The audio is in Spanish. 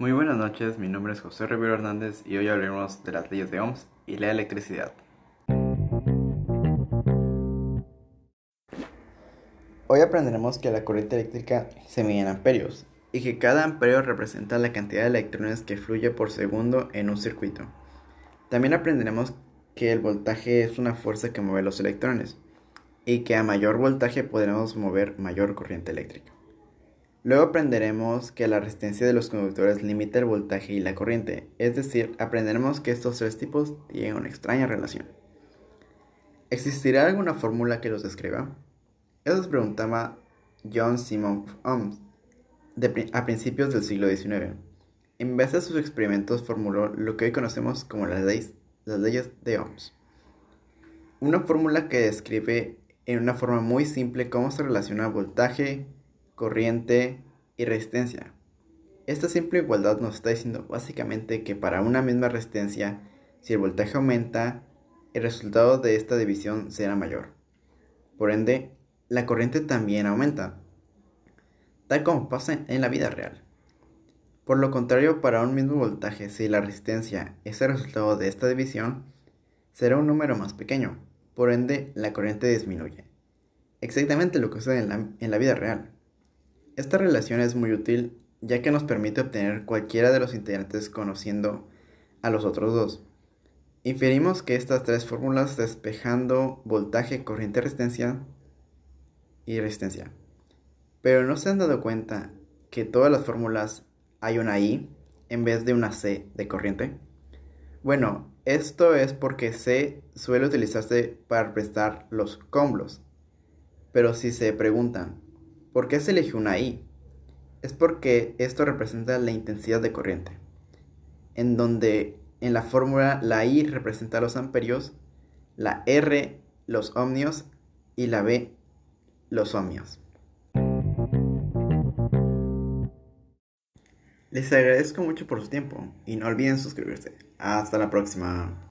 Muy buenas noches, mi nombre es José Rivero Hernández y hoy hablaremos de las leyes de Ohms y la electricidad. Hoy aprenderemos que la corriente eléctrica se mide en amperios y que cada amperio representa la cantidad de electrones que fluye por segundo en un circuito. También aprenderemos que el voltaje es una fuerza que mueve los electrones y que a mayor voltaje podremos mover mayor corriente eléctrica. Luego aprenderemos que la resistencia de los conductores limita el voltaje y la corriente, es decir, aprenderemos que estos tres tipos tienen una extraña relación. ¿Existirá alguna fórmula que los describa? Eso se preguntaba John Simon Ohms a principios del siglo XIX. En base a sus experimentos formuló lo que hoy conocemos como las leyes, las leyes de Ohms. Una fórmula que describe en una forma muy simple cómo se relaciona voltaje, corriente y resistencia. Esta simple igualdad nos está diciendo básicamente que para una misma resistencia, si el voltaje aumenta, el resultado de esta división será mayor. Por ende, la corriente también aumenta, tal como pasa en la vida real. Por lo contrario, para un mismo voltaje, si la resistencia es el resultado de esta división, será un número más pequeño, por ende la corriente disminuye. Exactamente lo que sucede en la, en la vida real. Esta relación es muy útil ya que nos permite obtener cualquiera de los integrantes conociendo a los otros dos. Inferimos que estas tres fórmulas despejando voltaje, corriente, resistencia y resistencia. Pero no se han dado cuenta que todas las fórmulas hay una I en vez de una C de corriente. Bueno, esto es porque C suele utilizarse para prestar los combos. Pero si se preguntan, ¿Por qué se eligió una I? Es porque esto representa la intensidad de corriente, en donde en la fórmula la I representa los amperios, la R los ohmios y la B los ohmios. Les agradezco mucho por su tiempo y no olviden suscribirse. Hasta la próxima.